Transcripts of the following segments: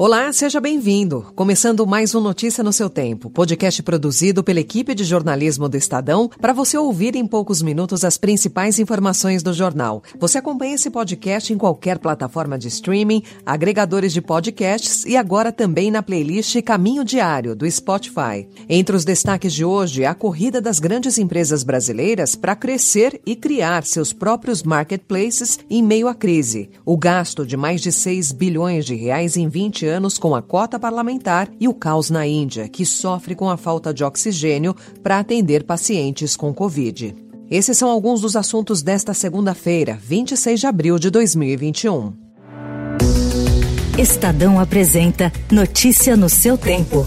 Olá, seja bem-vindo. Começando mais um Notícia no seu tempo, podcast produzido pela equipe de jornalismo do Estadão para você ouvir em poucos minutos as principais informações do jornal. Você acompanha esse podcast em qualquer plataforma de streaming, agregadores de podcasts e agora também na playlist Caminho Diário do Spotify. Entre os destaques de hoje, a corrida das grandes empresas brasileiras para crescer e criar seus próprios marketplaces em meio à crise. O gasto de mais de 6 bilhões de reais em 20 anos com a cota parlamentar e o caos na Índia, que sofre com a falta de oxigênio para atender pacientes com Covid. Esses são alguns dos assuntos desta segunda-feira, 26 de abril de 2021. Estadão apresenta Notícia no seu tempo.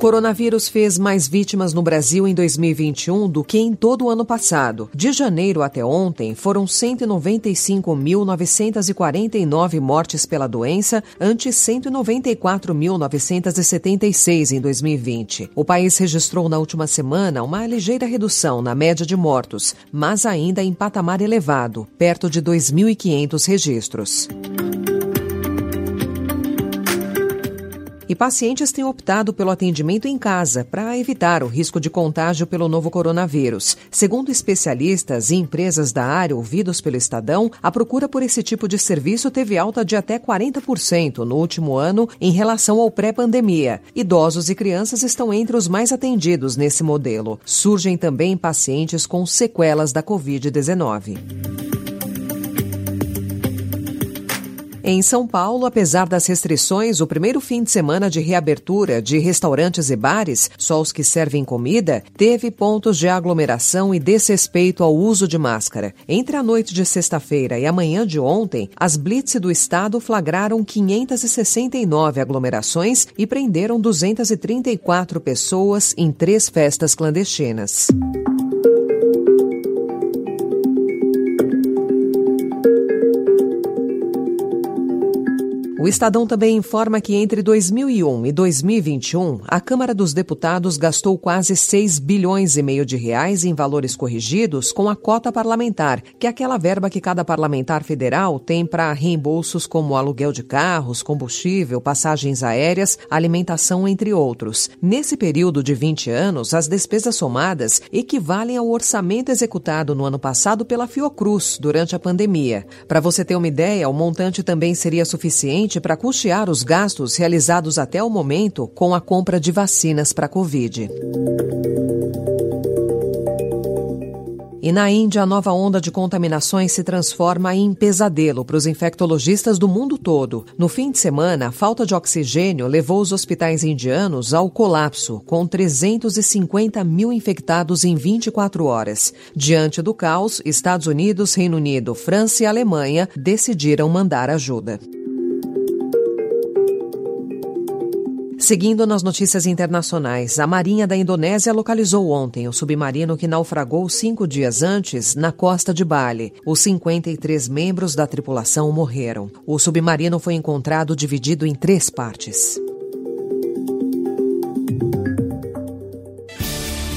Coronavírus fez mais vítimas no Brasil em 2021 do que em todo o ano passado. De janeiro até ontem, foram 195.949 mortes pela doença, ante 194.976 em 2020. O país registrou na última semana uma ligeira redução na média de mortos, mas ainda em patamar elevado, perto de 2.500 registros. E pacientes têm optado pelo atendimento em casa para evitar o risco de contágio pelo novo coronavírus. Segundo especialistas e empresas da área ouvidos pelo Estadão, a procura por esse tipo de serviço teve alta de até 40% no último ano em relação ao pré-pandemia. Idosos e crianças estão entre os mais atendidos nesse modelo. Surgem também pacientes com sequelas da Covid-19. Em São Paulo, apesar das restrições, o primeiro fim de semana de reabertura de restaurantes e bares, só os que servem comida, teve pontos de aglomeração e desrespeito ao uso de máscara. Entre a noite de sexta-feira e a manhã de ontem, as blitz do estado flagraram 569 aglomerações e prenderam 234 pessoas em três festas clandestinas. Estadão também informa que entre 2001 e 2021, a Câmara dos Deputados gastou quase 6 bilhões e meio de reais em valores corrigidos com a cota parlamentar, que é aquela verba que cada parlamentar federal tem para reembolsos como aluguel de carros, combustível, passagens aéreas, alimentação, entre outros. Nesse período de 20 anos, as despesas somadas equivalem ao orçamento executado no ano passado pela Fiocruz durante a pandemia. Para você ter uma ideia, o montante também seria suficiente para custear os gastos realizados até o momento com a compra de vacinas para a Covid. E na Índia, a nova onda de contaminações se transforma em pesadelo para os infectologistas do mundo todo. No fim de semana, a falta de oxigênio levou os hospitais indianos ao colapso, com 350 mil infectados em 24 horas. Diante do caos, Estados Unidos, Reino Unido, França e Alemanha decidiram mandar ajuda. Seguindo nas notícias internacionais, a Marinha da Indonésia localizou ontem o submarino que naufragou cinco dias antes na costa de Bali. Os 53 membros da tripulação morreram. O submarino foi encontrado dividido em três partes.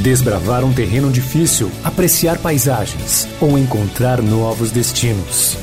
Desbravar um terreno difícil, apreciar paisagens ou encontrar novos destinos.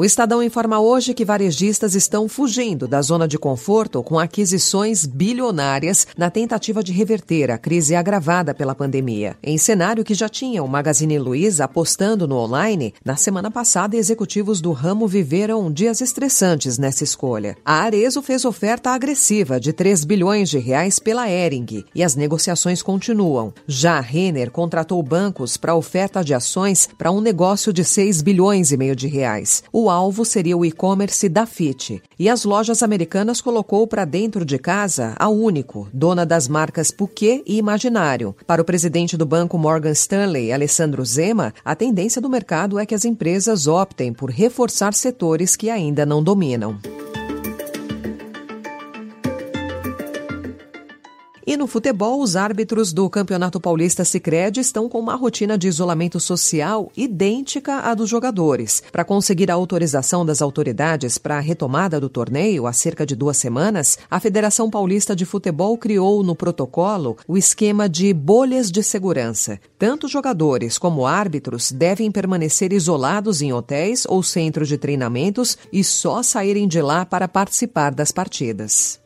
O Estadão informa hoje que varejistas estão fugindo da zona de conforto com aquisições bilionárias na tentativa de reverter a crise agravada pela pandemia. Em cenário que já tinha o Magazine Luiza apostando no online, na semana passada executivos do ramo viveram dias estressantes nessa escolha. A Arezo fez oferta agressiva de 3 bilhões de reais pela Ering e as negociações continuam. Já a Renner contratou bancos para oferta de ações para um negócio de 6 bilhões e meio de reais. O o alvo seria o e-commerce da Fit. E as lojas americanas colocou para dentro de casa a Único, dona das marcas Puquet e Imaginário. Para o presidente do banco Morgan Stanley, Alessandro Zema, a tendência do mercado é que as empresas optem por reforçar setores que ainda não dominam. No futebol, os árbitros do Campeonato Paulista Sicredi estão com uma rotina de isolamento social idêntica à dos jogadores. Para conseguir a autorização das autoridades para a retomada do torneio há cerca de duas semanas, a Federação Paulista de Futebol criou no protocolo o esquema de bolhas de segurança. Tanto jogadores como árbitros devem permanecer isolados em hotéis ou centros de treinamentos e só saírem de lá para participar das partidas.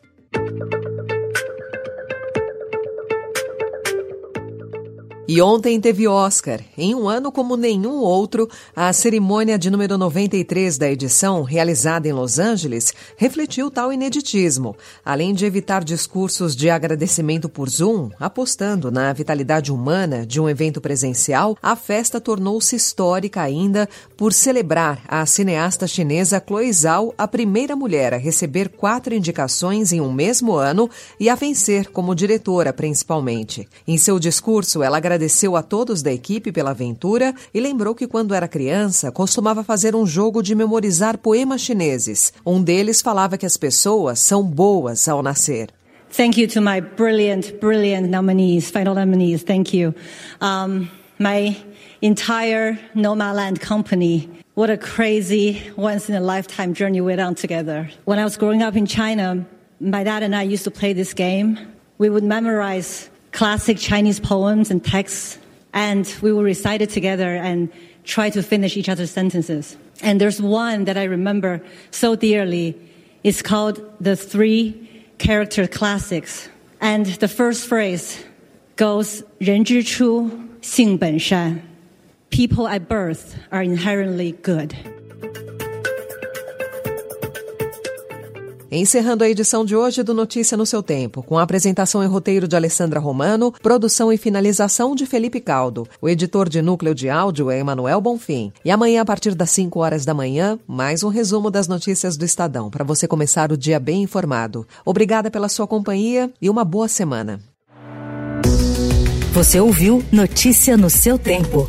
E ontem teve Oscar. Em um ano como nenhum outro, a cerimônia de número 93 da edição, realizada em Los Angeles, refletiu tal ineditismo. Além de evitar discursos de agradecimento por Zoom, apostando na vitalidade humana de um evento presencial, a festa tornou-se histórica ainda por celebrar a cineasta chinesa Chloe Zhao, a primeira mulher a receber quatro indicações em um mesmo ano e a vencer como diretora, principalmente. Em seu discurso, ela agradeceu agradeceu a todos da equipe pela aventura e lembrou que quando era criança costumava fazer um jogo de memorizar poemas chineses. Um deles falava que as pessoas são boas ao nascer. Thank you to my brilliant, brilliant nominees, final nominees. Thank you. Um, my entire Nomaland company. What a crazy, once in a lifetime journey we're on together. When I was growing up in China, my dad and I used to play this game. We would memorize classic Chinese poems and texts, and we will recite it together and try to finish each other's sentences. And there's one that I remember so dearly. It's called the three character classics. And the first phrase goes, 人之初,性本善. People at birth are inherently good. Encerrando a edição de hoje do Notícia no seu Tempo, com a apresentação e roteiro de Alessandra Romano, produção e finalização de Felipe Caldo. O editor de núcleo de áudio é Emanuel Bonfim. E amanhã, a partir das 5 horas da manhã, mais um resumo das notícias do Estadão, para você começar o dia bem informado. Obrigada pela sua companhia e uma boa semana. Você ouviu Notícia no seu tempo.